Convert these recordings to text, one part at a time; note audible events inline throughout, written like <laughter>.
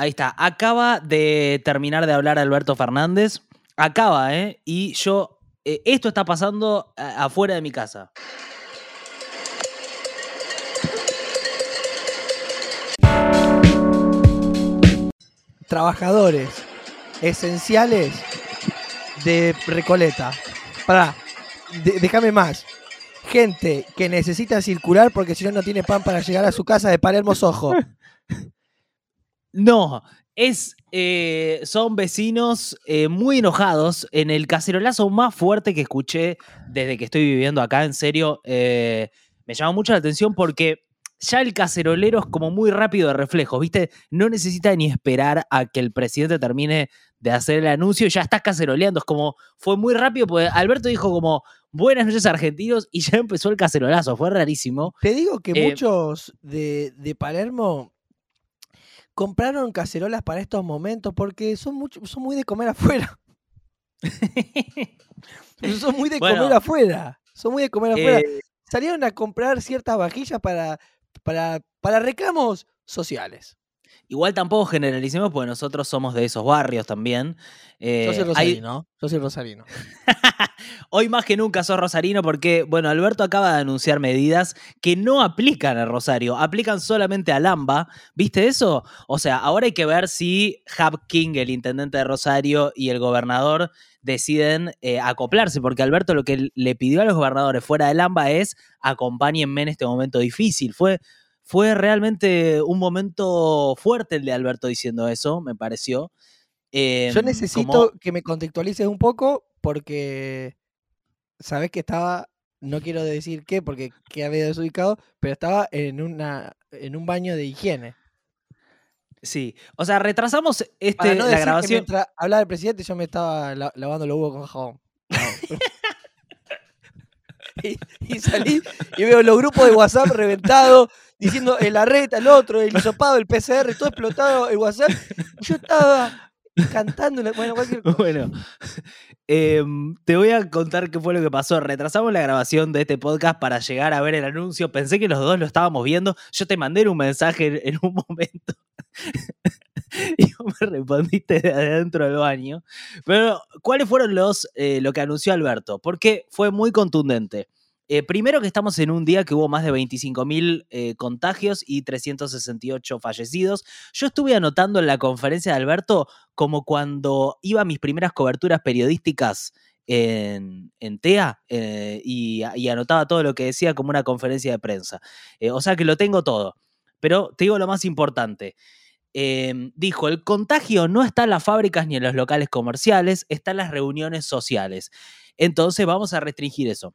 Ahí está. Acaba de terminar de hablar Alberto Fernández. Acaba, ¿eh? Y yo. eh, esto está pasando a- afuera de mi casa. Trabajadores esenciales de Recoleta. Pará, de- déjame más. Gente que necesita circular porque si no, no tiene pan para llegar a su casa de Palermo Sojo. <laughs> No, es. eh, son vecinos eh, muy enojados en el cacerolazo más fuerte que escuché desde que estoy viviendo acá. En serio, eh, me llama mucho la atención porque ya el cacerolero es como muy rápido de reflejos, ¿viste? No necesita ni esperar a que el presidente termine de hacer el anuncio y ya está caceroleando. Es como, fue muy rápido, porque Alberto dijo como, buenas noches argentinos, y ya empezó el cacerolazo, fue rarísimo. Te digo que muchos de, de Palermo compraron cacerolas para estos momentos porque son, mucho, son muy de comer afuera. <laughs> Son muy de Bueno. comer afuera. Son muy de comer afuera. Eh, Salieron a comprar ciertas vajillas para, para, para reclamos sociales. Igual tampoco generalicemos porque nosotros somos de esos barrios también. Eh, Yo soy hay- rosarino. Yo soy rosarino. <laughs> Hoy más que nunca sos rosarino porque, bueno, Alberto acaba de anunciar medidas que no aplican a Rosario, aplican solamente a Lamba. ¿Viste eso? O sea, ahora hay que ver si Hub King, el intendente de Rosario, y el gobernador deciden eh, acoplarse, porque Alberto lo que le pidió a los gobernadores fuera de Lamba es acompáñenme en este momento difícil. Fue, fue realmente un momento fuerte el de Alberto diciendo eso, me pareció. Yo Em, necesito como- que me contextualices un poco porque sabes que estaba, no quiero decir qué porque queda medio desubicado, pero estaba en una en un baño de higiene. Sí, o sea, retrasamos este, Para no la decir que grabación. mientras hablaba el presidente yo me estaba la- lavando los huevos con jabón. <laughs> No. <laughs> y, y salí y veo los grupos de WhatsApp reventados, diciendo el arreta, el otro, el hisopado, el PCR, todo explotado, el WhatsApp. Yo estaba cantando, bueno. Bueno, em, te voy a contar qué fue lo que pasó. Retrasamos la grabación de este podcast para llegar a ver el anuncio. Pensé que los dos lo estábamos viendo. Yo te mandé un mensaje en, en un <laughs> momento. y vos me respondiste de adentro del baño. Pero, ¿cuáles fueron los eh, lo que anunció Alberto? Porque fue muy contundente. Eh, primero que estamos en un día que hubo más de 25.000 eh, contagios y 368 fallecidos. Yo estuve anotando en la conferencia de Alberto como cuando iba a mis primeras coberturas periodísticas en, en TEA eh, y, anotaba todo lo que decía como una conferencia de prensa. Eh, o sea que lo tengo todo. Pero te digo lo más importante. Eh, dijo, el contagio no está en las fábricas ni en los locales comerciales, está en las reuniones sociales. Entonces vamos a restringir eso.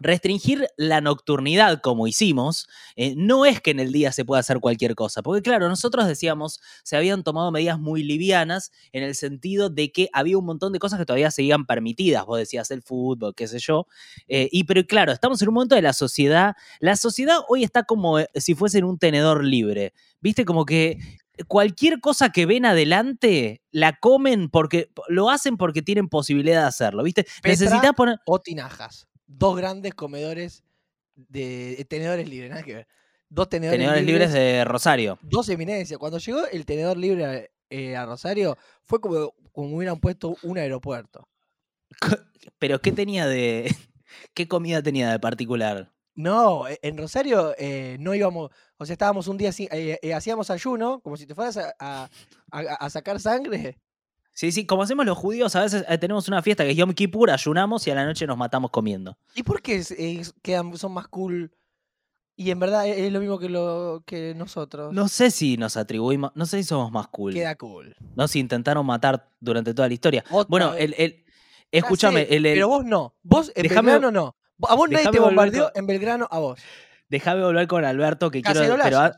Restringir la nocturnidad como hicimos, eh, no es que en el día se pueda hacer cualquier cosa, porque claro, nosotros decíamos, se habían tomado medidas muy livianas en el sentido de que había un montón de cosas que todavía seguían permitidas, vos decías el fútbol, qué sé yo, eh, y pero claro, estamos en un momento de la sociedad, la sociedad hoy está como eh, si fuese en un tenedor libre, viste, como que cualquier cosa que ven adelante la comen porque lo hacen porque tienen posibilidad de hacerlo, ¿viste? Necesitas poner o tinajas. Dos grandes comedores de de tenedores libres, nada que ver. Dos tenedores, tenedores libres de Rosario. Dos eminencias. Cuando llegó el tenedor libre eh, a Rosario, fue como, como hubieran puesto un aeropuerto. Pero ¿qué tenía de <laughs> qué comida tenía de particular? No, e- en Rosario eh, no íbamos, o sea, estábamos un día así, eh, eh, hacíamos ayuno, como si te fueras a, a- a- a sacar sangre. Sí, sí, como hacemos los judíos, a veces eh, tenemos una fiesta que es Yom Kippur, ayunamos y a la noche nos matamos comiendo. ¿Y por qué es- es- quedan, son más cool? Y en verdad es, es lo mismo que, lo, que nosotros. No sé si nos atribuimos, no sé si somos más cool. Queda cool. No si intentaron matar durante toda la historia. Otra Bueno, vez. el, el- Ya escúchame, sé, el, el- Pero vos no. Vos en Déjame- Belgrano no. A vos nadie déjame te volver bombardeó, con- en Belgrano a vos. déjame volver con Alberto que quiero, pero.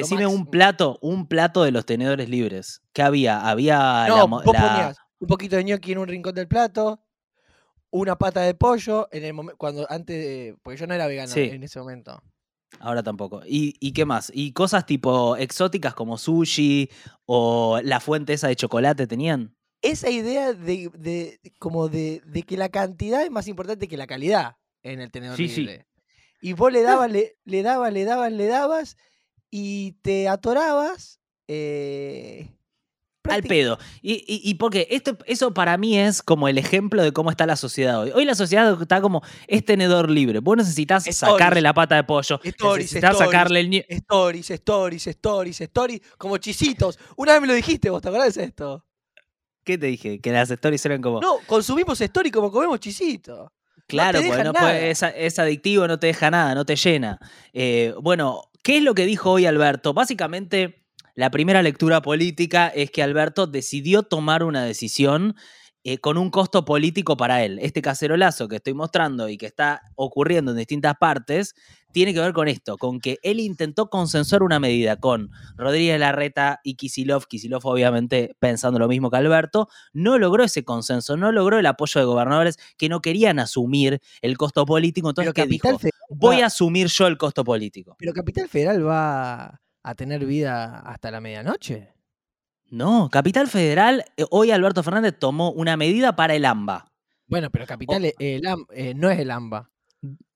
Decime un plato, un plato de los tenedores libres. ¿Qué había? Había No, la, vos la- ponías un poquito de ñoqui en un rincón del plato, una pata de pollo en el momento cuando antes de, porque yo no era vegano Sí. en ese momento. Ahora tampoco. ¿Y, ¿Y qué más? ¿Y cosas tipo exóticas como sushi o la fuente esa de chocolate tenían? Esa idea de, de- como de, de que la cantidad es más importante que la calidad en el tenedor Sí, sí. libre. Y vos le dabas, le, le dabas, le dabas, le dabas y te atorabas eh, Al pedo. Y, y, y porque esto, eso para mí es como el ejemplo de cómo está la sociedad hoy. Hoy la sociedad está como es tenedor libre. Vos necesitas Stories. sacarle la pata de pollo. Stories, necesitas stories. sacarle el Stories, stories, stories, stories, como chisitos. Una vez me lo dijiste, vos te acordás de esto. ¿Qué te dije? Que las stories eran como. No, consumimos story como comemos chisitos. Claro, porque no es, es adictivo, no te deja nada, no te llena. Eh, bueno, ¿qué es lo que dijo hoy Alberto? Básicamente, la primera lectura política es que Alberto decidió tomar una decisión eh, con un costo político para él. Este cacerolazo que estoy mostrando y que está ocurriendo en distintas partes tiene que ver con esto, con que él intentó consensuar una medida con Rodríguez Larreta y Kisilov, Kisilov obviamente pensando lo mismo que Alberto, no logró ese consenso, no logró el apoyo de gobernadores que no querían asumir el costo político, entonces Pero ¿qué dijo? Voy va- a asumir yo el costo político. pero Capital Federal va a tener vida hasta la medianoche. No, Capital Federal, eh, hoy Alberto Fernández tomó una medida para el AMBA. Bueno, pero Capital eh, el eh, no es el AMBA.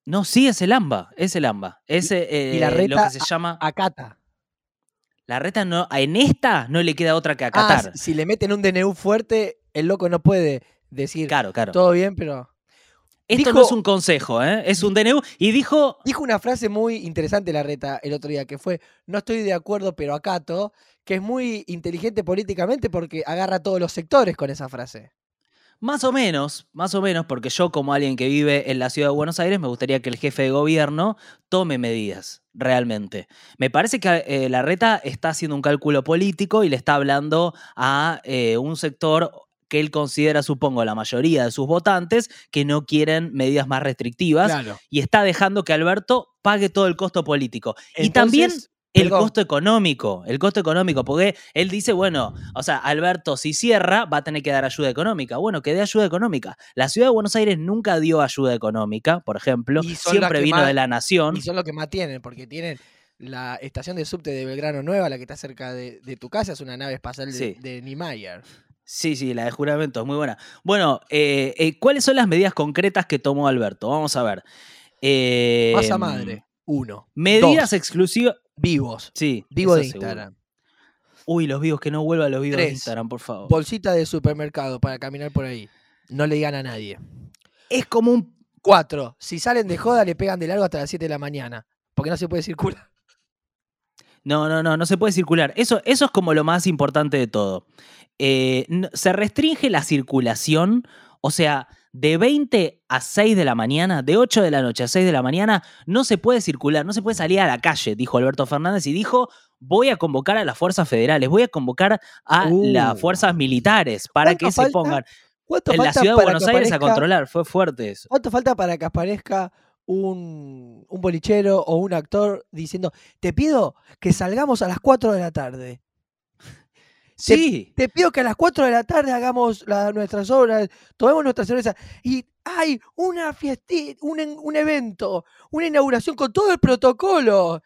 No, sí, es el AMBA, es el AMBA. Es eh, y la lo reta que se llama... Acata. La reta no, en esta no le queda otra que Ah, acatar. si le meten un DNU fuerte, el loco no puede decir claro, claro. todo bien, pero. Esto no es un consejo, ¿eh? es un DNU. Y dijo, Dijo una frase muy interesante la reta el otro día, que fue, no estoy de acuerdo, pero acato, que es muy inteligente políticamente porque agarra a todos los sectores con esa frase. Más o menos, más o menos, porque yo como alguien que vive en la ciudad de Buenos Aires me gustaría que el jefe de gobierno tome medidas, realmente. Me parece que eh, la reta está haciendo un cálculo político y le está hablando a eh, un sector que él considera, supongo, la mayoría de sus votantes, que no quieren medidas más restrictivas Claro. y está dejando que Alberto pague todo el costo político. y también el costo económico, el costo económico, porque él dice, bueno, o sea, Alberto si cierra va a tener que dar ayuda económica. Bueno, que dé ayuda económica. La ciudad de Buenos Aires nunca dio ayuda económica, por ejemplo, siempre vino más- de la nación. Y son los que más tienen, porque tienen la estación de subte de Belgrano Nueva, la que está cerca de, de tu casa, es una nave espacial de, Sí. de Niemeyer. Sí, sí, la de juramento es muy buena. Bueno, eh, eh, ¿cuáles son las medidas concretas que tomó Alberto? Vamos a ver. Eh, Masa madre, uno. Medidas exclusivas. vivos. Sí. Vivo eso de seguro. Instagram. Uy, los vivos, que no vuelvan los vivos de. Instagram, por favor. Bolsita de supermercado para caminar por ahí. No le digan a nadie. Es como un Cuatro, si salen de joda le pegan de largo hasta las 7 de la mañana. Porque no se puede circular. No, no, no, no se puede circular. Eso, eso es como lo más importante de todo. Eh, se restringe la circulación, o sea, de 20 a 6 de la mañana, de 8 de la noche a 6 de la mañana, no se puede circular, no se puede salir a la calle, dijo Alberto Fernández y dijo, voy a convocar a las fuerzas federales, voy a convocar a Uh. las fuerzas militares para ¿Cuánto que se pongan ¿Cuánto en la ciudad de Buenos Aires a controlar. Fue fuerte eso. ¿Cuánto falta para que aparezca un, un bolichero o un actor diciendo, te pido que salgamos a las 4 de la tarde? Sí. Te pido que a las 4 de la tarde hagamos la- nuestras obras, tomemos nuestra cerveza y hay una fiestita, un, un evento, una inauguración con todo el protocolo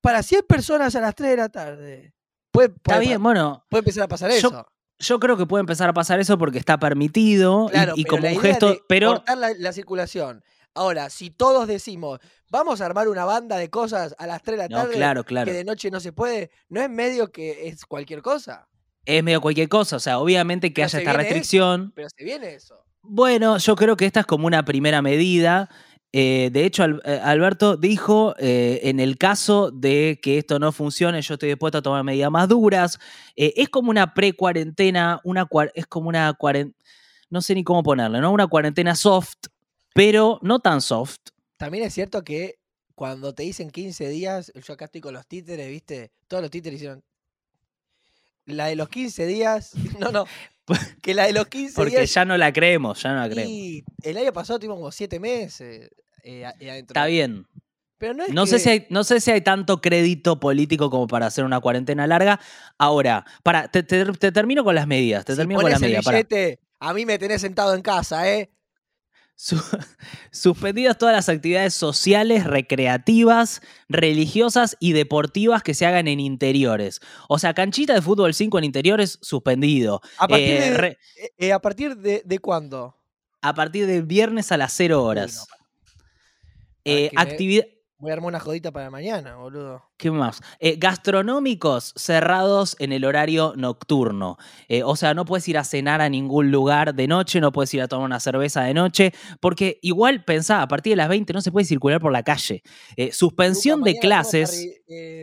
para 100 personas a las 3 de la tarde. Puede, Está bien, bueno, puede empezar a pasar Yo- eso. yo creo que puede empezar a pasar eso porque está permitido y- Claro, y, pero como un gesto, pero cortar la, la circulación. Ahora, si todos decimos, vamos a armar una banda de cosas a las 3 de la no, tarde, claro, claro. que de noche no se puede, no es medio que es cualquier cosa, es medio cualquier cosa. O sea, obviamente que Pero haya esta eso. restricción. pero se viene eso. Bueno, yo creo que esta es como una primera medida. Eh, de hecho, eh, Alberto dijo, eh, en el caso de que esto no funcione, yo estoy dispuesto a tomar medidas más duras. Eh, es como una pre-cuarentena, una, es como una cuarentena, no sé ni cómo ponerle, ¿no? Una cuarentena soft, pero no tan soft. También es cierto que cuando te dicen 15 días, yo acá estoy con los títeres, ¿viste? Todos los títeres hicieron. La de los 15 días, <laughs> no, no, <laughs> que la de los 15 Porque días. ya no la creemos, ya no la creemos. y el año pasado tuvimos como 7 meses eh, eh, adentro. Está bien. Pero no es No sé, si hay, no sé si hay tanto crédito político como para hacer una cuarentena larga. Ahora, para, te, te- te termino con las medidas. Te si termino con las medidas. billete, a mí me tenés sentado en casa, ¿eh? Su- <laughs> suspendidas todas las actividades sociales, recreativas, religiosas y deportivas que se hagan en interiores. O sea, canchita de fútbol 5 en interiores, suspendido. A partir, Eh, de, re- eh, eh, ¿a partir de, de cuándo? a partir del viernes a las 0 Uy, horas. no, para Eh, que me- activi- Voy a armar una jodita para mañana, boludo. ¿Qué más? Eh, gastronómicos cerrados en el horario nocturno. Eh, o sea, no puedes ir a cenar a ningún lugar de noche, no puedes ir a tomar una cerveza de noche, porque igual pensá, a partir de las 20 no se puede circular por la calle. Eh, suspensión Luca, de clases.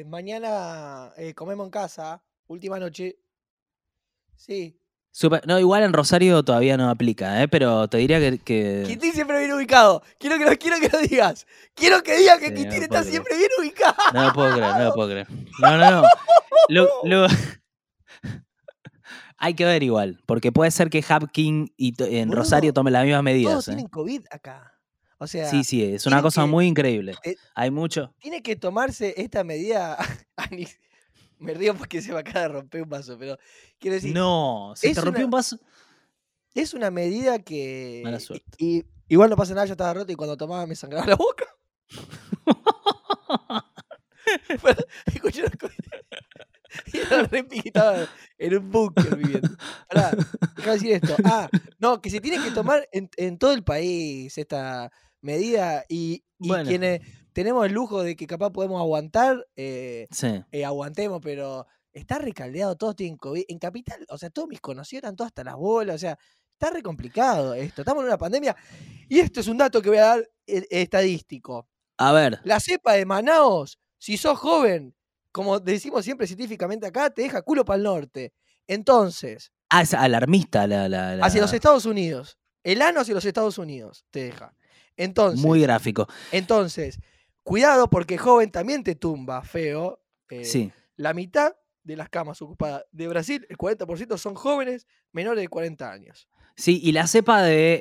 mañana comemos en casa, última noche. Sí. Supe- no, igual en Rosario todavía no aplica, ¿eh? pero te diría que. que- Quintín siempre viene ubicado. Quiero que lo, quiero que lo digas. Quiero que digas que Sí, Quintín está creer. siempre bien ubicado. No lo puedo creer, no lo puedo creer. No, no, no. <laughs> Lo- lo- <laughs> Hay que ver igual, porque puede ser que Hapkin y en Boludo, Rosario tomen las mismas Todos medidas. ¿eh? tienen COVID acá. O sea, Sí, sí, es una cosa que- muy increíble. eh, Hay mucho. tiene que tomarse esta medida. <laughs> Me río porque se me acaba de romper un vaso, pero quiero decir, No, se te rompió una- un vaso. es una medida que. Mala suerte. Y, igual no pasa nada, yo estaba roto y cuando tomaba me sangraba la boca. <laughs> Escuché una cosa. <laughs> Y era re en un búnker viviendo. Pará, déjame decir esto. Ah, no, que se tiene que tomar en, en todo el país esta medida y, y Bueno. quienes tenemos el lujo de que capaz podemos aguantar, eh, Sí. eh, aguantemos, pero está recaldeado, todos tienen COVID. En Capital, o sea, todos mis conocidos eran todos hasta las bolas, o sea, está re complicado esto. Estamos en una pandemia y esto es un dato que voy a dar eh, estadístico. A ver, La cepa de Manaos, si sos joven, como decimos siempre científicamente acá, te deja culo para el norte. Entonces, ah, es alarmista la. la- hacia los Estados Unidos, el ano hacia los Estados Unidos te deja. Entonces, Muy gráfico. entonces, cuidado porque joven también te tumba, feo. eh, Sí. La mitad de las camas ocupadas de Brasil, el 40% son jóvenes menores de 40 años. Sí, y la cepa de,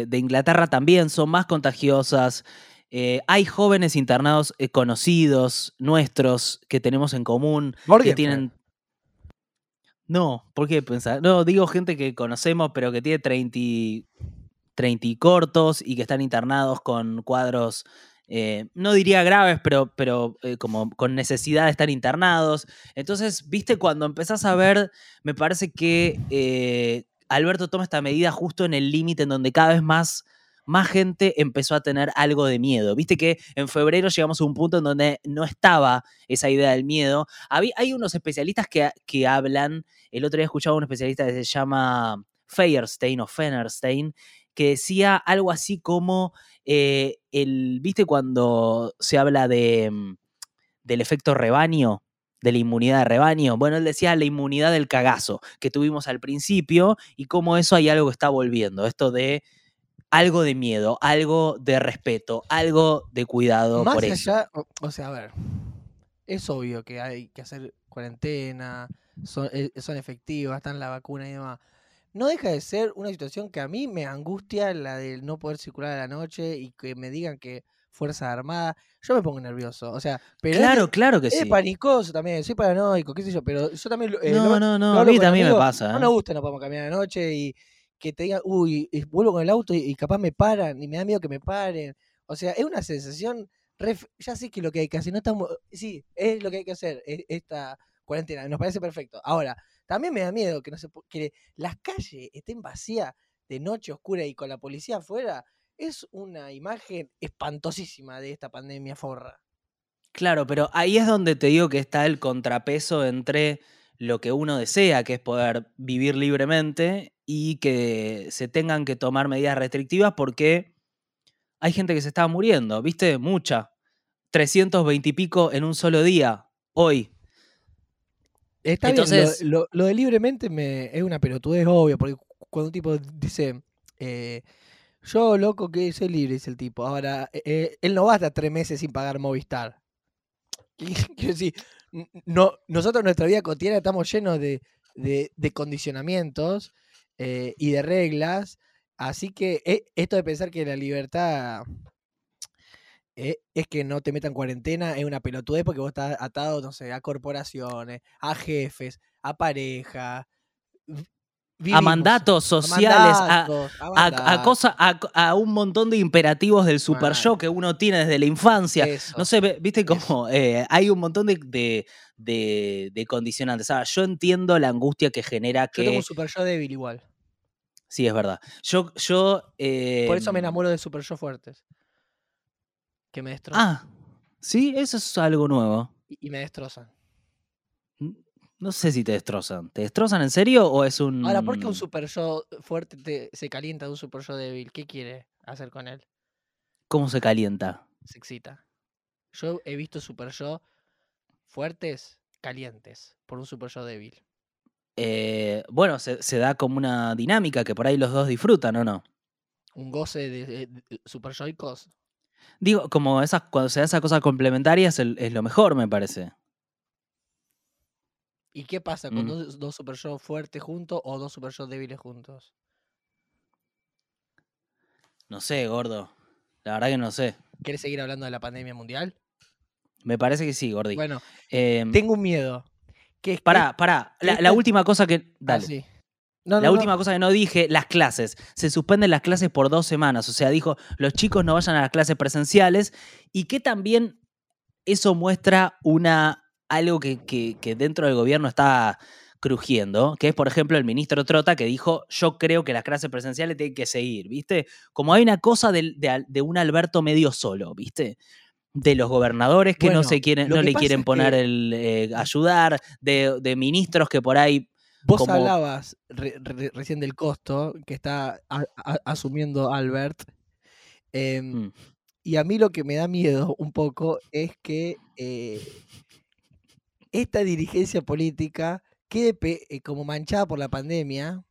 eh, de Inglaterra también son más contagiosas. Eh, hay jóvenes internados eh, conocidos, nuestros, que tenemos en común, que tienen... No, ¿por qué pensar? No, digo gente que conocemos, pero que tiene 30, y- 30 y cortos y que están internados con cuadros, eh, no diría graves, pero, pero eh, como con necesidad de estar internados. Entonces, viste, cuando empezás a ver, me parece que eh, Alberto toma esta medida justo en el límite en donde cada vez más, más gente empezó a tener algo de miedo. Viste que en febrero llegamos a un punto en donde no estaba esa idea del miedo. Hay unos especialistas que, que hablan, el otro día escuchaba a un especialista que se llama Feierstein o Fenerstein, que decía algo así como, eh, el, ¿viste cuando se habla de, mm, del efecto rebaño? de la inmunidad de rebaño. Bueno, él decía la inmunidad del cagazo que tuvimos al principio y cómo eso hay algo que está volviendo. Esto de algo de miedo, algo de respeto, algo de cuidado Más por allá, o, o sea, a ver, es obvio que hay que hacer cuarentena, son, eh, son efectivas, están la vacuna y demás. No deja de ser una situación que a mí me angustia la de no poder circular a la noche y que me digan que Fuerza Armada. Yo me pongo nervioso, o sea, pero es de- Claro, claro que es, sí. panicoso también, soy paranoico, qué sé yo, pero yo también eh, No, no, no, a mí también me pasa. No ¿eh? nos gusta no podemos caminar de noche y que te digan, uy, y vuelvo con el auto y, y capaz me paran y me da miedo que me paren. O sea, es una sensación, re f- ya sé que lo que hay que hacer, no estamos, sí, es lo que hay que hacer, e- esta cuarentena, nos parece perfecto. Ahora, también me da miedo que, no se, que las calles estén vacías de noche oscura y con la policía afuera. Es una imagen espantosísima de esta pandemia forra. Claro, pero ahí es donde te digo que está el contrapeso entre lo que uno desea, que es poder vivir libremente, y que se tengan que tomar medidas restrictivas porque hay gente que se está muriendo, ¿viste? Mucha. 320 y pico en un solo día, hoy. Está Entonces- bien, lo, lo- lo de libremente me, es una pelotudez obvia, porque cu- cuando un tipo dice, eh, yo loco que soy libre, dice el tipo, ahora, eh, eh, él no va a estar tres meses sin pagar Movistar. <laughs> Quiero decir, no, nosotros en nuestra vida cotidiana estamos llenos de, de- de condicionamientos eh, y de reglas, así que esto de pensar que la libertad es que no te metan cuarentena es una pelotudez porque vos estás atado, no sé, a corporaciones, a jefes, a pareja, A mandatos sociales, a, mandatos, a a, a cosa- un montón de imperativos del super show que uno tiene desde la infancia. eso. No sé, viste eso. como hay un montón de, de, de- de condicionantes. Ahora, yo entiendo la angustia que genera Yo tengo que. un super yo débil igual. Sí, es verdad. Yo. yo Por eso me em, enamoro de super yo fuertes. Que me destrozan. Ah, Sí, eso es algo nuevo. y, y me destrozan. No sé si te destrozan. ¿Te destrozan en serio o es un. Ahora, ¿por qué un super yo fuerte te- se calienta de un super yo débil? ¿Qué quiere hacer con él? ¿Cómo se calienta? Se excita. Yo he visto super yo fuertes calientes por un super yo débil. Eh, bueno, se, se da como una dinámica que por ahí los dos disfrutan, ¿o no? Un goce de, de- de super yoicos. Digo, como esas, cuando se da esa cosa complementaria es, el- es lo mejor, me parece. ¿Y qué pasa con Mm. dos, dos super yo fuertes juntos o dos super yo débiles juntos? No sé, gordo. La verdad que no sé. ¿Quieres seguir hablando de la pandemia mundial? Me parece que sí, gordi. Bueno, Em, tengo un miedo. Que pará, pará. La, última cosa que. Ah, Dale. sí. No, La no. última cosa que no dije, las clases. Se suspenden las clases por dos semanas. O sea, dijo, los chicos no vayan a las clases presenciales y que también eso muestra una algo que, que- que dentro del gobierno está crujiendo, que es, por ejemplo, el ministro Trota que dijo, yo creo que las clases presenciales tienen que seguir, ¿viste? Como hay una cosa de, de un Alberto medio solo, ¿viste? De los gobernadores que no se quieren, no le quieren poner que- el eh, ayudar, de, de ministros que por ahí Vos como- hablabas re- re- recién del costo que está a- a- asumiendo Albert. em, Mm. Y a mí lo que me da miedo un poco es que eh, esta dirigencia política quede eh, como manchada por la pandemia.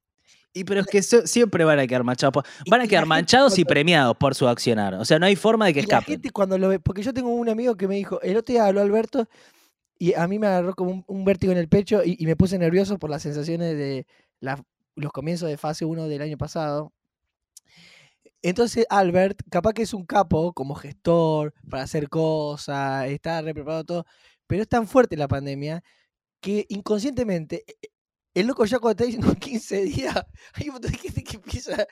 Y pero es que siempre van a quedar manchados. Van a quedar gente manchados y premiados por su accionar. O sea, no hay forma de que Y la escapen. gente cuando lo ve, porque yo tengo un amigo que me dijo, el otro día habló Alberto y a mí me agarró como un, un vértigo en el pecho y, y me puse nervioso por las sensaciones de la- los comienzos de fase 1 del año pasado. Entonces Albert, capaz que es un capo como gestor para hacer cosas, está re preparado todo, pero es tan fuerte la pandemia que inconscientemente e- e- el loco ya cuando está diciendo <laughs> 15 días, hay un montón de gente que empieza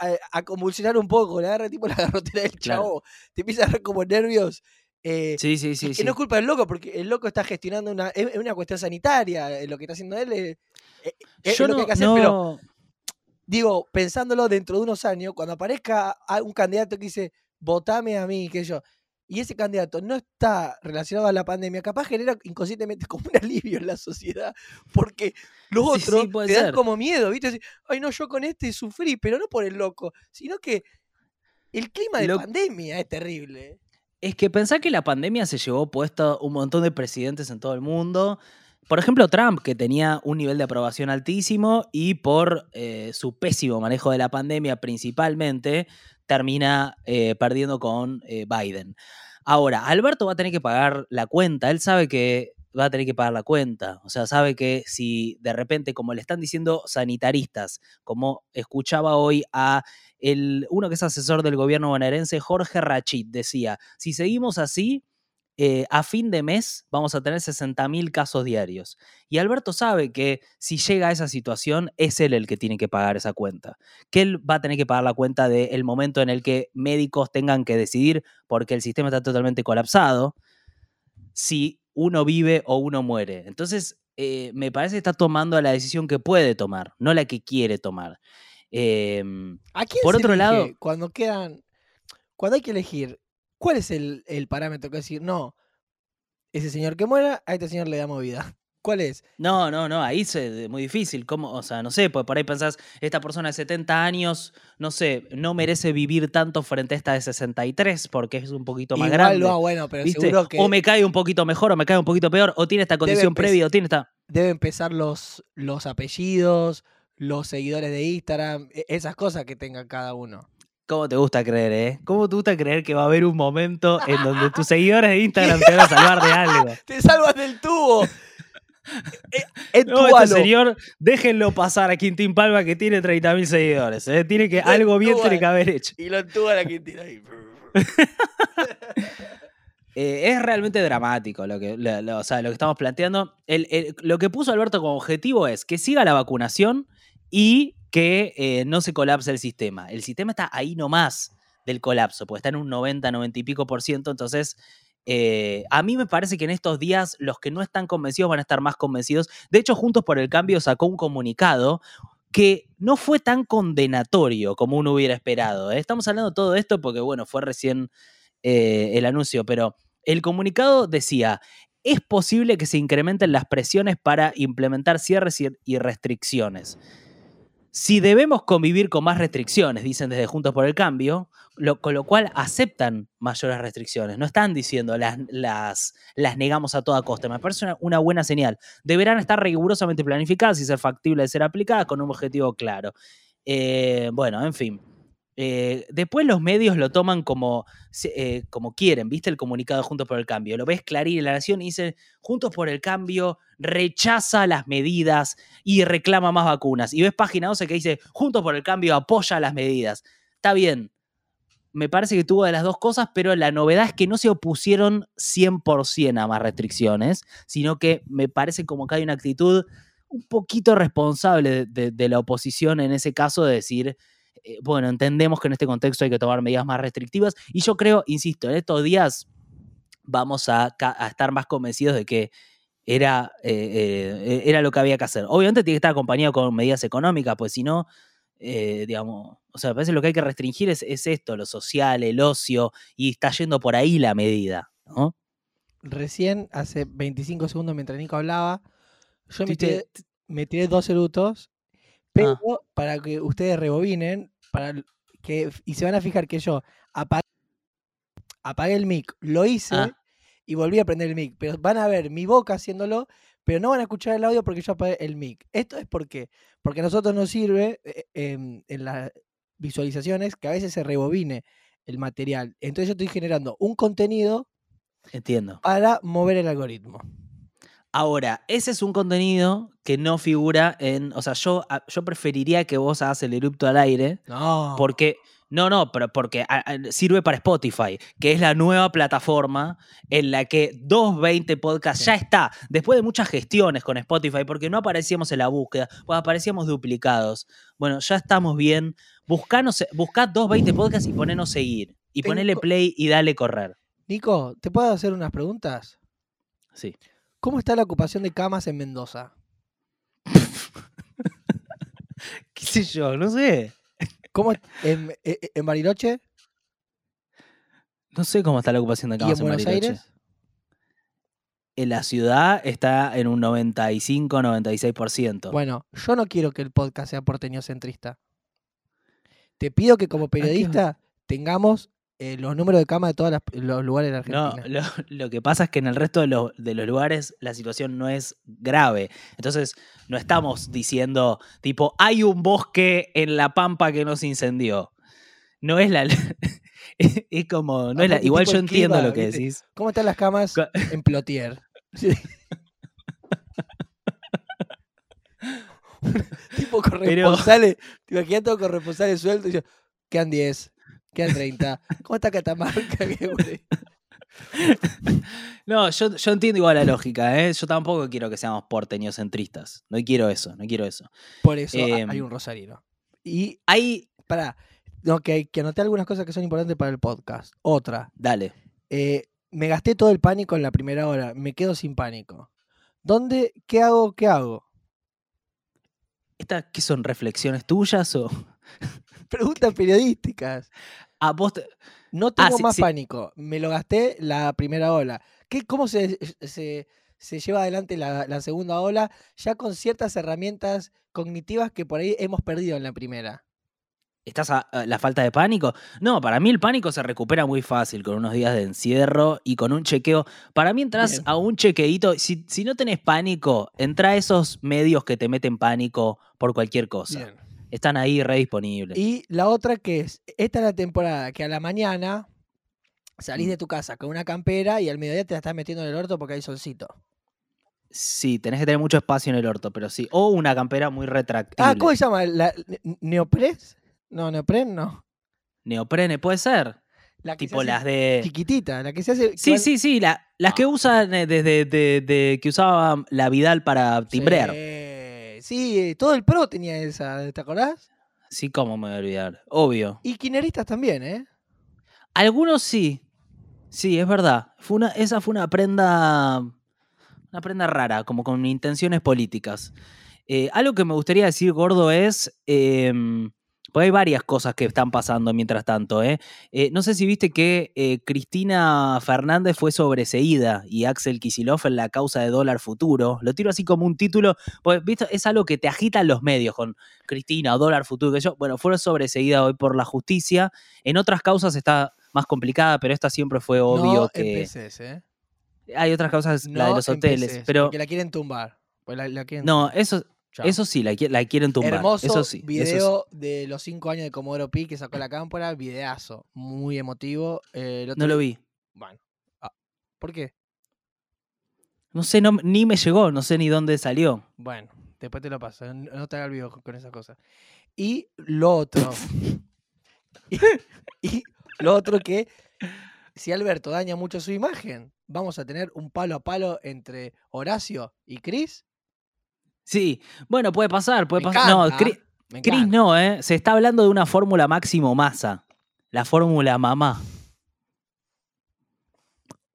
a, a convulsionar un poco, le agarra tipo la <laughs> garrotera del Claro. chavo, te empieza a dar como nervios. Eh, Sí, sí, sí. que sí. no es culpa del loco, porque el loco está gestionando una, es, una cuestión sanitaria, eh, lo que está haciendo él es, es- es Yo lo que hay que hacer, pero digo, pensándolo dentro de unos años, cuando aparezca un candidato que dice, votame a mí, que yo, y ese candidato no está relacionado a la pandemia, capaz genera inconscientemente como un <laughs> alivio en la sociedad, porque los Sí, sí, otros puede te dan como miedo, ¿viste? Así, Ay, no, yo con este sufrí, pero no por el loco, sino que el clima de Lo- pandemia es terrible. Es que pensá que la pandemia se llevó puesto un montón de presidentes en todo el mundo. Por ejemplo, Trump, que tenía un nivel de aprobación altísimo y por eh, su pésimo manejo de la pandemia principalmente, termina eh, perdiendo con eh, Biden. Ahora, Alberto va a tener que pagar la cuenta. Él sabe que va a tener que pagar la cuenta. O sea, sabe que si de repente, como le están diciendo sanitaristas, como escuchaba hoy a el, uno que es asesor del gobierno bonaerense, Jorge Rachid, decía, si seguimos así, eh, a fin de mes vamos a tener 60.000 casos diarios. Y Alberto sabe que si llega a esa situación, es él el que tiene que pagar esa cuenta. Que él va a tener que pagar la cuenta del momento en el que médicos tengan que decidir, porque el sistema está totalmente colapsado, si uno vive o uno muere. Entonces, eh, me parece que está tomando la decisión que puede tomar, no la que quiere tomar. Em, ¿A quién Por se otro lado- cuando quedan, cuando hay que elegir, cuál es el, el parámetro que decir, no, ese señor que muera, a este señor le damos vida? ¿Cuál es? No, no, no, ahí es muy difícil. ¿Cómo? O sea, no sé, pues por ahí pensás, esta persona de 70 años, no sé, no merece vivir tanto frente a esta de 63 porque es un poquito más Igual grande. no, bueno, pero ¿viste? seguro que O me cae un poquito mejor o me cae un poquito peor, o tiene esta condición previa o tiene esta... deben pesar los, los apellidos, los seguidores de Instagram, e- esas cosas que tenga cada uno. ¿Cómo te gusta creer, eh? ¿Cómo te gusta creer que va a haber un momento en donde tus <laughs> seguidores de Instagram te van a <laughs> salvar de algo? ¡Te salvas del tubo! <laughs> Eh, tu No, este señor, déjenlo pasar a Quintín Palma que tiene 30.000 seguidores. ¿eh? Tiene que, algo bien tiene que haber hecho. Y lo entuba la Quintina ahí. Eh, es realmente dramático lo que, lo, lo- o sea, lo que estamos planteando. El- el- lo que puso Alberto como objetivo es que siga la vacunación y que eh, no se colapse el sistema. El sistema está ahí nomás del colapso, porque está en un 90, 90 y pico por ciento. Entonces, eh, a mí me parece que en estos días los que no están convencidos van a estar más convencidos. De hecho, Juntos por el Cambio sacó un comunicado que no fue tan condenatorio como uno hubiera esperado. ¿eh? Estamos hablando de todo esto porque, bueno, fue recién el anuncio, pero El comunicado decía, es posible que se incrementen las presiones para implementar cierres y restricciones. Si debemos convivir con más restricciones, dicen desde Juntos por el Cambio, con lo cual aceptan mayores restricciones. No están diciendo las, las, las negamos a toda costa. Me parece una, una buena señal. Deberán estar rigurosamente planificadas y ser factibles de ser aplicadas con un objetivo claro. Eh, bueno, en fin. Eh, después los medios lo toman como, eh, como quieren, ¿viste? El comunicado Juntos por el Cambio. Lo ves Clarín en la Nación y dice, Juntos por el Cambio rechaza las medidas y reclama más vacunas. Y ves página 12 que dice, Juntos por el Cambio apoya las medidas. Está bien. Me parece que tuvo de las dos cosas, pero la novedad es que no se opusieron 100% a más restricciones, sino que me parece como que hay una actitud un poquito responsable de la oposición en ese caso de decir, eh, bueno, entendemos que en este contexto hay que tomar medidas más restrictivas y yo creo, insisto, en estos días vamos a, estar más convencidos de que era, eh, eh, era lo que había que hacer. Obviamente tiene que estar acompañado con medidas económicas, pues si no, digamos, o sea, me parece que lo que hay que restringir es, es esto, lo social, el ocio, y está yendo por ahí la medida, ¿no? Recién, hace 25 segundos, mientras Nico hablaba, yo me tiré, me tiré dos erutos, pero para que ustedes rebobinen, para que, y se van a fijar que yo apagué, apagué el mic, lo hice Ah. y volví a prender el mic, pero van a ver mi boca haciéndolo, pero no van a escuchar el audio porque yo apagué el mic. Esto es porque, porque a nosotros nos sirve eh, em, en las visualizaciones que a veces se rebobine el material. Entonces yo estoy generando un contenido Entiendo. para mover el algoritmo. Ahora, ese es un contenido que no figura en. O sea, yo, a- yo preferiría que vos hagas el erupto al aire. No. Porque. No, no, pero porque a- a- sirve para Spotify, que es la nueva plataforma en la que 220 Podcast Sí. ya está. Después de muchas gestiones con Spotify, porque no aparecíamos en la búsqueda, pues aparecíamos duplicados. Bueno, ya estamos bien. Buscanos, buscad 220 Podcast y ponenos seguir. Y Tengo- ponele play y dale correr. Nico, ¿te puedo hacer unas preguntas? Sí. ¿Cómo está la ocupación de camas en Mendoza? <laughs> ¿Qué sé yo? No sé. ¿Cómo en, e- e- en Bariloche No sé cómo está la ocupación de y camas en en Buenos Bariloche. Aires? En la ciudad está en un 95-96%. Bueno, yo no quiero que el podcast sea porteño centrista. Te pido que como va? periodista tengamos eh, los números de cama de todos los lugares de la no, Argentina. lo, lo que pasa es que en el resto de, los- de los lugares la situación no es grave. Entonces, no estamos diciendo, tipo, hay un bosque en la pampa que no se incendió. No es la. <laughs> es, es como. No es la- igual yo entiendo lo que ¿viste? decís. ¿Cómo están las camas Ca- <laughs> en Plotier? Sí. <laughs> tipo corresponsales, te imaginas todo corresponsales sueltos y yo, quedan 10, quedan 30. ¿Cómo está Catamarca? <laughs> <laughs> No, yo, yo entiendo igual la lógica, ¿eh? Yo tampoco quiero que seamos porteños centristas. No quiero eso, no quiero eso. Por eso Em, hay un rosarino. Y Hay. para, no, que, que anoté algunas cosas que son importantes para el podcast. Otra, Dale. eh, me gasté todo el pánico en la primera hora, me quedo sin pánico. ¿Dónde? ¿Qué hago? ¿Qué hago? ¿Estas qué son reflexiones tuyas o.? <laughs> Preguntas periodísticas. Ah, vos te- No Ah, tengo sí, más sí. pánico. Me lo gasté la primera ola. ¿Qué, ¿Cómo se, se, se lleva adelante la, la segunda ola? Ya con ciertas herramientas cognitivas que por ahí hemos perdido en la primera. ¿Estás a, a la falta de pánico? No, para mí el pánico se recupera muy fácil con unos días de encierro y con un chequeo. Para mí entras Bien. a un chequeito. Si, si no tenés pánico, entra a esos medios que te meten pánico por cualquier cosa. Están ahí re disponibles. Y la otra que es, esta es la temporada que a la mañana salís Mm. de tu casa con una campera y al mediodía te la estás metiendo en el orto porque hay solcito. Sí, tenés que tener mucho espacio en el orto, pero sí. O una campera muy retractible. Ah, ¿cómo se llama? ¿La, ne- ¿Neopres? No, neopren no. Neoprene, puede ser. La Tipo las de. chiquitita, la que se hace... Sí, sí, sí. la- las que usan eh, desde de, de- que usaba la Vidal para timbrear. Sí, sí, todo el pro tenía esa, ¿te acordás? Sí, cómo me voy a olvidar. Obvio. Y kineristas también, ¿eh? Algunos sí. Sí, es verdad. Fue una, esa fue una prenda. Una prenda rara, como con intenciones políticas. Eh, algo que me gustaría decir, gordo, es. em, Porque hay varias cosas que están pasando mientras tanto. ¿eh? Eh, no sé si viste que eh, Cristina Fernández fue sobreseída y Axel Kisilov en la causa de dólar futuro. Lo tiro así como un título, porque ¿viste? es algo que te agita en los medios con Cristina o dólar futuro. Que yo, bueno, fue sobreseída hoy por la justicia. En otras causas está más complicada, pero esta siempre fue obvio no que. empeces, ¿eh? Hay otras causas, la de los hoteles. empeces, Pero porque la quieren tumbar. Pues la, la quieren no, eso, Chao. eso sí, la, qui- la quieren tumbar. Hermoso eso sí. eso sí. video de los cinco años de Comodoro Pi que sacó la cámpora, videazo, muy emotivo. Eh, otro No lo vi. Bueno. ah, ¿Por qué? No sé, no, ni me llegó, no sé ni dónde salió. Bueno, después te lo paso. No te hagas el video con, con esas cosas. Y lo otro. <laughs> y, y lo otro que si Alberto daña mucho su imagen, vamos a tener un palo a palo entre Horacio y Chris. Sí, bueno, puede pasar, puede Me pasar. No, encanta, Chris encanta. no, ¿eh? Se está hablando de una fórmula máximo masa. La fórmula mamá.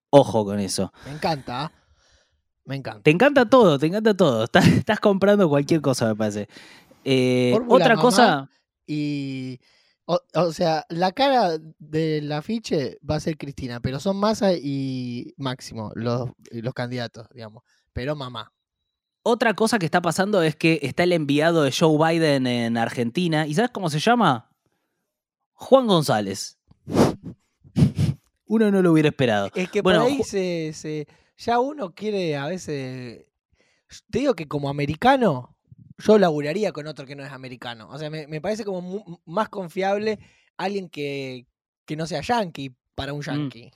Ojo con eso. Me encanta. ¿ah? Me encanta. Te encanta todo, te encanta todo. <laughs> Estás, estás comprando cualquier cosa, me parece. Eh, otra cosa. Y. O, o sea, la cara del afiche va a ser Cristina, pero son Massa y Máximo los, los candidatos, digamos. Pero mamá. Otra cosa que está pasando es que está el enviado de Joe Biden en Argentina. ¿Y sabes cómo se llama? Juan González. Uno no lo hubiera esperado. Es que Bueno, por ahí se, se- ya uno quiere a veces. Te digo que como americano, yo laburaría con otro que no es americano. O sea, me, me parece como más confiable alguien que, que no sea yankee para Mm. un yankee.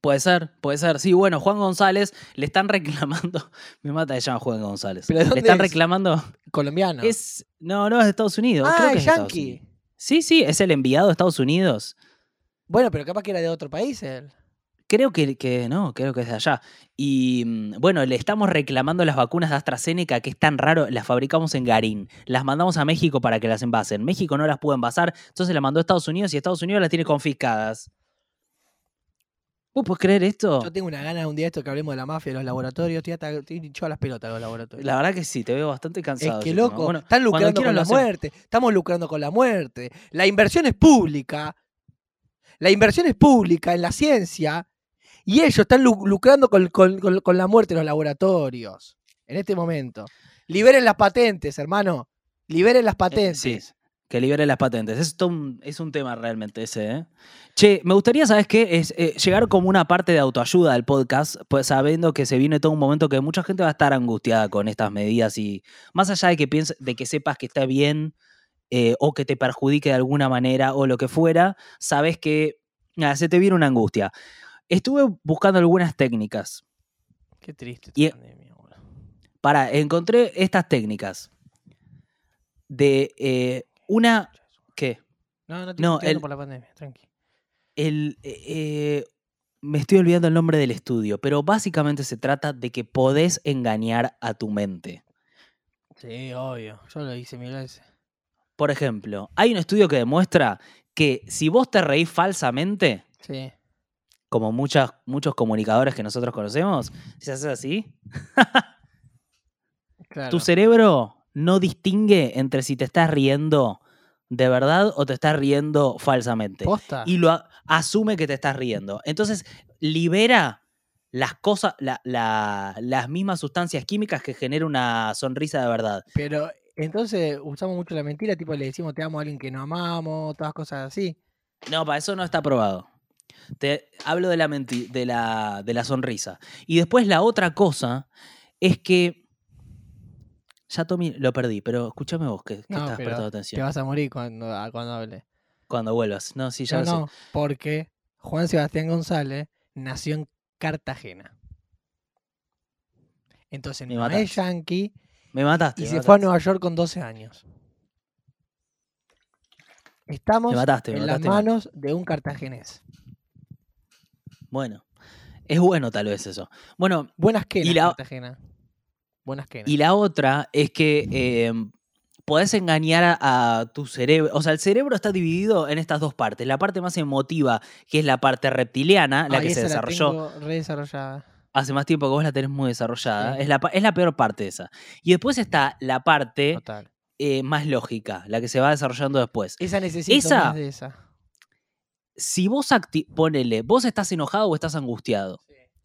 Puede ser, puede ser. Sí, bueno, Juan González le están <laughs> reclamando. Me mata que llama Juan González. ¿Pero de Le están es? reclamando. Colombiano. Es. No, no, es de Estados Unidos. ah, creo que es yankee. Unidos. Sí, sí, es el enviado de Estados Unidos. Bueno, pero capaz que era de otro país él. Creo que, que no, creo que es de allá. Y mm, bueno, le estamos reclamando las vacunas de AstraZeneca, que es tan raro, las fabricamos en Garín. Las mandamos a México para que las envasen. México no las pudo envasar, entonces las mandó a Estados Unidos y Estados Unidos las tiene confiscadas. ¿Vos podés creer esto? Yo tengo una gana de un día esto que hablemos de la mafia de los laboratorios. Estoy, hasta, estoy hinchado a las pelotas de los laboratorios. La verdad que sí, te veo bastante Es cansado. que ese tema. loco, Bueno, están lucrando con la muerte. Estamos lucrando con la muerte. La inversión es pública. La inversión es pública en la ciencia. Y ellos están lu- lucrando con, con- con- con la muerte de los laboratorios. En este momento. Liberen las patentes, hermano. Liberen las Eh, patentes. sí, que libere las patentes. Es, un, es un tema realmente ese, ¿eh? Che, me gustaría, ¿sabes qué? Es eh, llegar como una parte de autoayuda al podcast, pues sabiendo que se viene todo un momento que mucha gente va a estar angustiada con estas medidas y más allá de que piense, de que sepas que está bien eh, o que te perjudique de alguna manera o lo que fuera, sabes que nada, se te viene una angustia. Estuve buscando algunas técnicas. Qué triste Y- esta pandemia. Para, encontré estas técnicas de eh, una... ¿Qué? No, no te No, el- por la pandemia, tranqui. el, eh, eh, me estoy olvidando el nombre del estudio, pero básicamente se trata de que podés engañar a tu mente. Sí, obvio. Yo lo hice mil veces. Por ejemplo, hay un estudio que demuestra que si vos te reís falsamente, Sí. como muchas, muchos comunicadores que nosotros conocemos, si haces así, <laughs> Claro. tu cerebro no distingue entre si te estás riendo de verdad o te estás riendo falsamente. ¿Posta? y lo asume que te estás riendo. Entonces, libera las cosas, la- la- las mismas sustancias químicas que genera una sonrisa de verdad. Pero entonces usamos mucho la mentira, tipo le decimos te amo a alguien que no amamos, todas cosas así. No, para eso no está probado. Te hablo de la, menti- de la, de la sonrisa. Y después la otra cosa es que. Ya Tommy lo perdí, pero escúchame vos que, que No, estás prestando Te atención. vas a morir cuando, ah, cuando hable. Cuando vuelvas. No, sí, ya No, lo sé. no, porque Juan Sebastián González nació en Cartagena. Entonces Me no mataste. es yankee Me mataste. y me se fue a. Nueva York con 12 años. Estamos Me mataste, me en las manos de un cartagenés. Bueno, es bueno tal vez eso. Bueno, Buenas Y la- Cartagena. Buenas quenas. Y la otra es que eh, podés engañar a, a tu cerebro. O sea, el cerebro está dividido en estas dos partes. La parte más emotiva, que es la parte reptiliana, la que se la desarrolló tengo hace más tiempo que vos la tenés muy desarrollada. Sí. Es, la, es la peor parte esa. Y después está la parte Total. eh, más lógica, la que se va desarrollando después. Esa necesito Esa- más de esa. Si vos ponele, vos estás enojado o estás angustiado.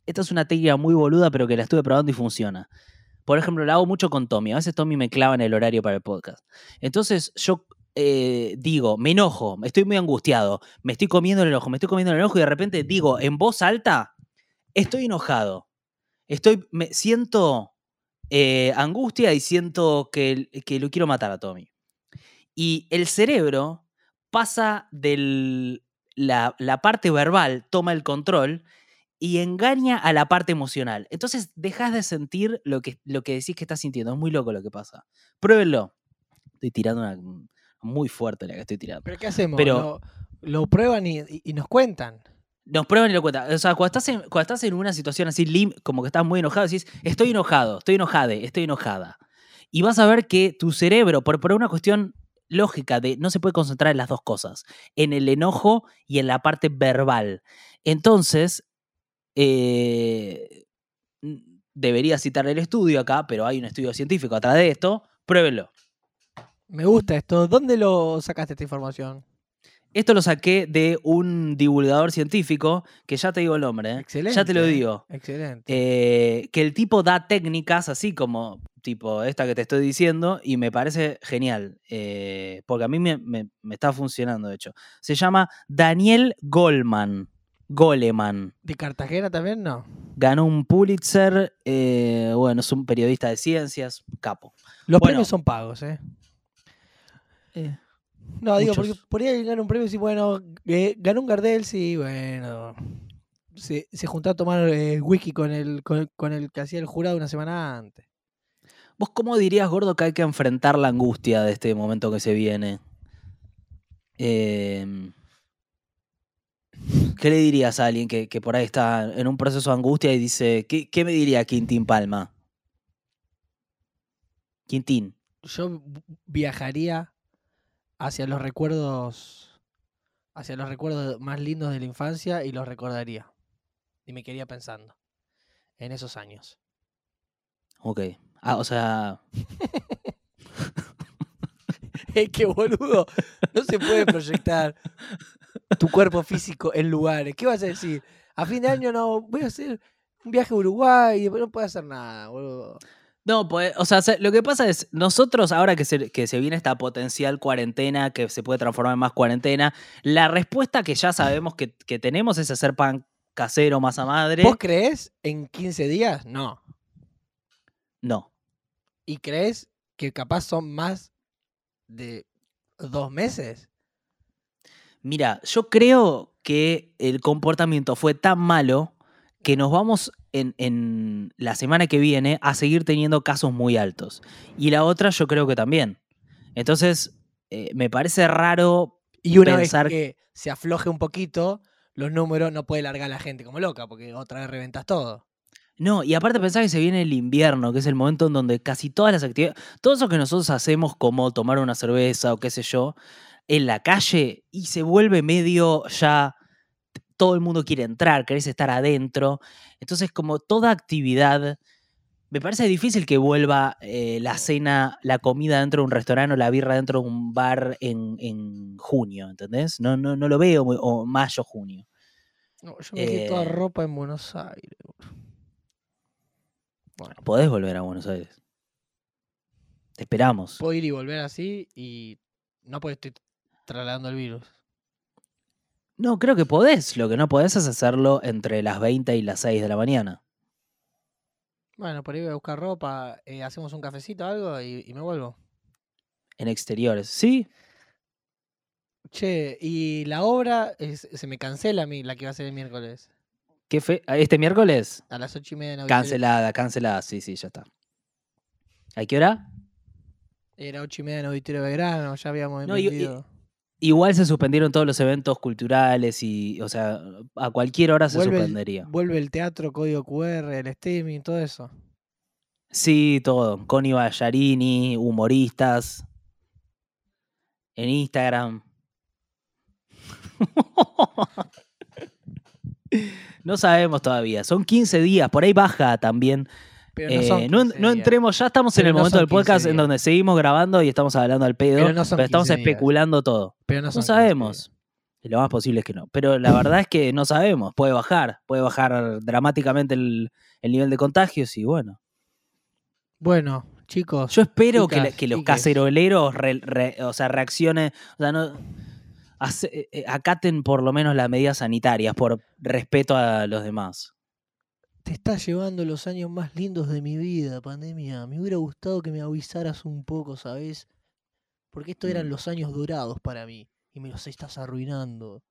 Esta es una técnica muy boluda, pero que la estuve probando y funciona. Por ejemplo, la hago mucho con Tommy. A veces Tommy me clava en el horario para el podcast. Entonces yo eh, digo, me enojo, estoy muy angustiado, me estoy comiendo el enojo, me estoy comiendo el enojo y de repente digo en voz alta, estoy enojado. Estoy, me siento eh, angustia y siento que, que lo quiero matar a Tommy. Y el cerebro pasa de la parte verbal, toma el control y engaña a la parte emocional. Entonces dejas de sentir lo que, lo que decís que estás sintiendo. Es muy loco lo que pasa. Pruébenlo. Estoy tirando una muy fuerte la que estoy tirando. ¿Pero qué hacemos? Pero- lo, lo prueban y, y- y nos cuentan. Nos prueban y lo cuentan. O sea, cuando estás en, cuando estás en una situación así, lim- como que estás muy enojado, decís, estoy enojado, estoy enojade, estoy enojada. Y vas a ver que tu cerebro, por, por una cuestión lógica de no se puede concentrar en las dos cosas, en el enojo y en la parte verbal. Entonces, eh, debería citar el estudio acá, pero hay un estudio científico atrás de esto. Pruébenlo. Me gusta esto. ¿Dónde lo sacaste esta información? Esto lo saqué de un divulgador científico, que ya te digo el nombre, ¿eh? Excelente. ya te lo ¿eh? digo. Excelente. eh, que el tipo da técnicas así como tipo esta que te estoy diciendo y me parece genial, eh, porque a mí me, me- me está funcionando de hecho. Se llama Daniel Goleman. Goleman. ¿De Cartagena también? No. Ganó un Pulitzer, eh, bueno, es un periodista de ciencias, capo. Los Bueno. premios son pagos, ¿eh? Eh, No, digo, porque por ahí gana un premio y sí, bueno, eh, ganó un Gardel, sí, bueno. Se, se juntó a tomar eh, whisky con el, con, con el que hacía el jurado una semana antes. ¿Vos cómo dirías, Gordo, que hay que enfrentar la angustia de este momento que se viene? Eh, ¿Qué le dirías a alguien que, que por ahí está en un proceso de angustia y dice, ¿qué, qué me diría Quintín Palma? Quintín. Yo viajaría hacia los recuerdos, hacia los recuerdos más lindos de la infancia y los recordaría. Y me quedaría pensando en esos años. Ok. Ah, o sea, <laughs> Es que boludo, no se puede proyectar tu cuerpo físico en lugares. ¿Qué vas a decir? A fin de año no, voy a hacer un viaje a Uruguay y después no puedo hacer nada, boludo. no, pues, o sea, se- lo que pasa es, nosotros ahora que se, que se viene esta potencial cuarentena, que se puede transformar en más cuarentena, la respuesta que ya sabemos que, que tenemos es hacer pan casero, masa madre. ¿Vos crees en 15 días? No. No. ¿Y crees que capaz son más de dos meses? Mira, yo creo que el comportamiento fue tan malo que nos vamos en, en la semana que viene a seguir teniendo casos muy altos. Y la otra yo creo que también. Entonces, eh, me parece raro. Y una Pensar- vez que se afloje un poquito los números, no puede largar la gente como loca, porque otra vez reventas todo. No, y aparte pensar que se viene el invierno, que es el momento en donde casi todas las actividades, todo eso que nosotros hacemos como tomar una cerveza o qué sé yo, en la calle y se vuelve medio ya, todo el mundo quiere entrar, querés estar adentro. Entonces como toda actividad, me parece difícil que vuelva eh, la cena, la comida dentro de un restaurante o la birra dentro de un bar en, en junio, ¿entendés? No, no, no lo veo, o mayo, junio. No, yo me quedé toda Eh. ropa en Buenos Aires. Bueno, Podés volver a Buenos Aires. Te esperamos. puedo ir y volver así y no estoy trasladando el virus. No, creo que podés. Lo que no podés es hacerlo entre las 20 y las 6 de la mañana. Bueno, por ahí voy a buscar ropa, eh, hacemos un cafecito o algo y, y me vuelvo. En exteriores. ¿Sí? Che, y la obra es- se me cancela a mí, la que va a ser el miércoles. ¿Qué fe? ¿Este miércoles? A las ocho y media en auditorio. Cancelada, cancelada. Sí, sí, ya está. ¿A qué hora? Era ocho y media en Auditorio Belgrano, ya habíamos No, y- y-. Igual se suspendieron todos los eventos culturales y, o sea, a cualquier hora se Vuelve el- suspendería. Vuelve el teatro, código QR, el streaming, todo eso. Sí, todo. Connie Ballarini, humoristas. En Instagram. <laughs> no sabemos todavía. Son 15 días. Por ahí baja también Pero no Eh, son no, 15 no días. entremos, ya estamos Pero en el no momento del podcast 15 en donde seguimos grabando y estamos hablando al pedo, Pero estamos 15 días. especulando todo. Pero no, son No 15 sabemos. Y lo más posible es que no. Pero la verdad es que no sabemos. Puede bajar, puede bajar dramáticamente el, el nivel de contagios y bueno. Bueno, chicos. Yo espero que, la- chicas, que los chiques. caceroleros re- re- o sea, reaccionen, o sea, no, eh, eh, acaten por lo menos las medidas sanitarias por respeto a los demás. Te estás llevando los años más lindos de mi vida, pandemia. Me hubiera gustado que me avisaras un poco, ¿sabes? Porque estos eran Mm. los años dorados para mí. Y me los estás arruinando.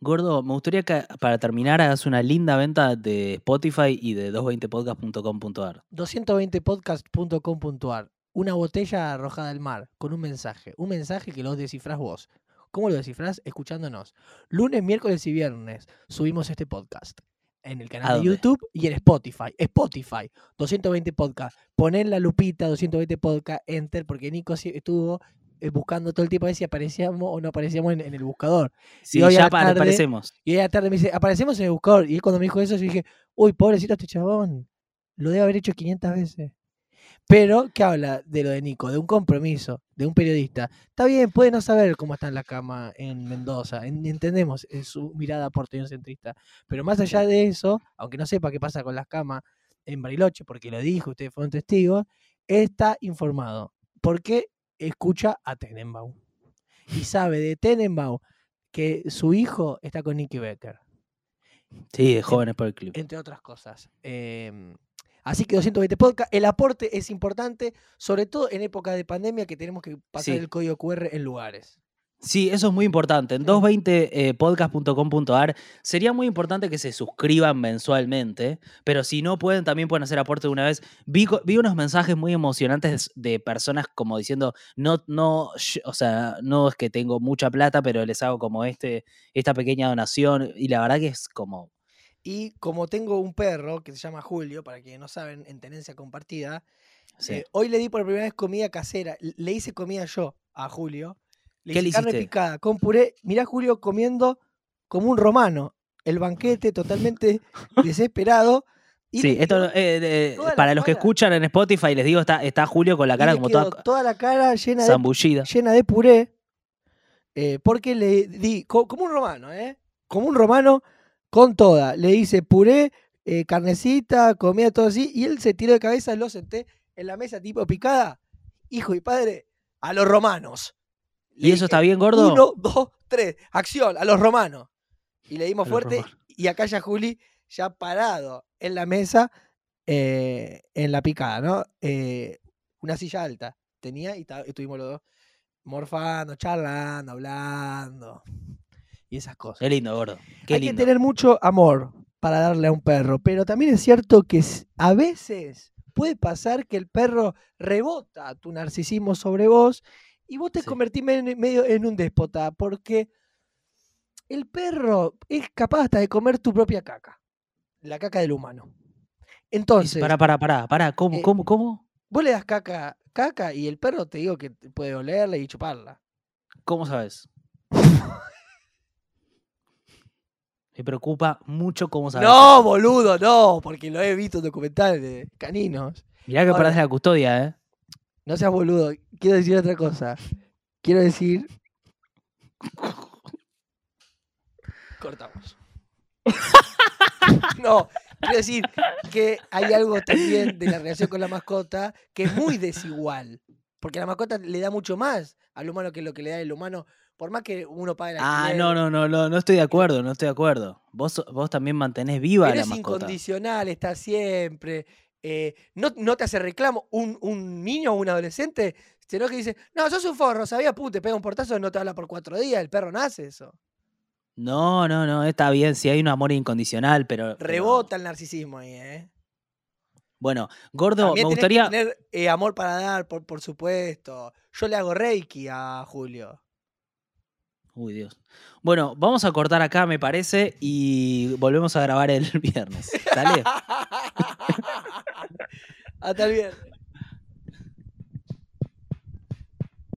Gordo, me gustaría que para terminar hagas una linda venta de Spotify y de 220podcast.com.ar. 220podcast.com.ar. Una botella arrojada al mar con un mensaje. Un mensaje que lo descifrás vos. ¿Cómo lo descifrás? Escuchándonos. Lunes, miércoles y viernes subimos este podcast. En el ¿A canal de? YouTube y en Spotify. Spotify. 220 podcast. Ponen la lupita 220 podcast, enter, porque Nico estuvo eh, buscando todo el tiempo a ver si aparecíamos o no aparecíamos en, en el buscador. Sí, hoy ya la para, tarde- parecemos. Y hoy a la tarde me dice, aparecemos en el buscador. Y él cuando me dijo eso, yo dije, uy, pobrecito este chabón. Lo debe haber hecho 500 veces. Pero, ¿qué habla de lo de Nico? De un compromiso, de un periodista. Está bien, puede no saber cómo está en la cama en Mendoza. en- entendemos su mirada porteño-centrista. Pero más allá de eso, aunque no sepa qué pasa con las camas en Bariloche, porque lo dijo, ustedes fueron testigos, está informado. Porque escucha a Tenenbaum. Y sabe de Tenenbaum que su hijo está con Nicky Becker Sí, de jóvenes por el club. entre otras cosas. Em, así que 220 podcast. El aporte es importante, sobre todo en época de pandemia que tenemos que pasar Sí. el código QR en lugares. Sí, eso es muy importante. En Sí. 220podcast.com.ar sería muy importante que se suscriban mensualmente, pero si no pueden, también pueden hacer aporte de una vez. Vi, vi unos mensajes muy emocionantes de personas como diciendo, no, no, o sea, no es que tengo mucha plata, pero les hago como este, esta pequeña donación. Y la verdad que es como, Y como tengo un perro que se llama Julio, para quienes no saben, en tenencia compartida, sí. eh, hoy le di por primera vez comida casera. Le hice comida yo a Julio. Le ¿Qué hice le carne picada con puré. Mirá Julio comiendo como un romano. El banquete totalmente desesperado. y Sí, esto, eh, para los que escuchan en Spotify, les digo, está, está Julio con la cara como toda toda la cara llena de llena de puré, eh, porque le di, co- como un romano, ¿eh? Como un romano con toda. Le hice puré, eh, carnecita, comida, todo así, y él se tiró de cabeza, lo senté en la mesa tipo picada, hijo y padre, a los romanos. Le ¿Y eso dije, está bien, gordo? Uno, dos, tres, acción, a los romanos. Y le dimos A fuerte, y acá ya Juli, ya parado en la mesa, eh, en la picada, ¿no? Eh, una silla alta tenía y estuvimos los dos morfando, charlando, hablando y esas cosas. Qué lindo, gordo. Qué Hay lindo. que tener mucho amor para darle a un perro, pero también es cierto que a veces puede pasar que el perro rebota tu narcisismo sobre vos y vos te Sí. convertís me- medio en un déspota, porque el perro es capaz hasta de comer tu propia caca, la caca del humano. Entonces, Pará, pará, pará, pará. ¿Cómo, eh, cómo, cómo? vos le das caca, caca y el perro te digo que puede olerla y chuparla. ¿Cómo sabes? <laughs> Me preocupa mucho cómo sabes. No, boludo, no, porque lo he visto en documentales de caninos. Mirá que Ahora- perdés la custodia, ¿eh? No seas boludo. Quiero decir otra cosa. Quiero decir. Cortamos. <laughs> no, quiero decir que hay algo también de la relación con la mascota que es muy desigual. Porque la mascota le da mucho más al humano que lo que le da el humano. Por más que uno pague la Ah, no, no, no, no, no estoy de acuerdo, no estoy de acuerdo. Vos, vos también mantenés viva Pero la es mascota. incondicional, está siempre. eh, no, no te hace reclamo. Un, un niño o un adolescente enoja y dice, no, sos un forro, sabía, puta, te pega un portazo, no te habla por cuatro días, el perro nace eso. No, no, no, está bien, si hay un amor incondicional, pero. pero- Rebota el narcisismo ahí, ¿eh? Bueno, gordo, También me tenés que gustaría. tener eh, amor para dar, por, por supuesto. Yo le hago reiki a Julio. Uy, Dios. Bueno, vamos a cortar acá, me parece, y volvemos a grabar el <laughs> viernes. Dale. <laughs> Hasta el viernes.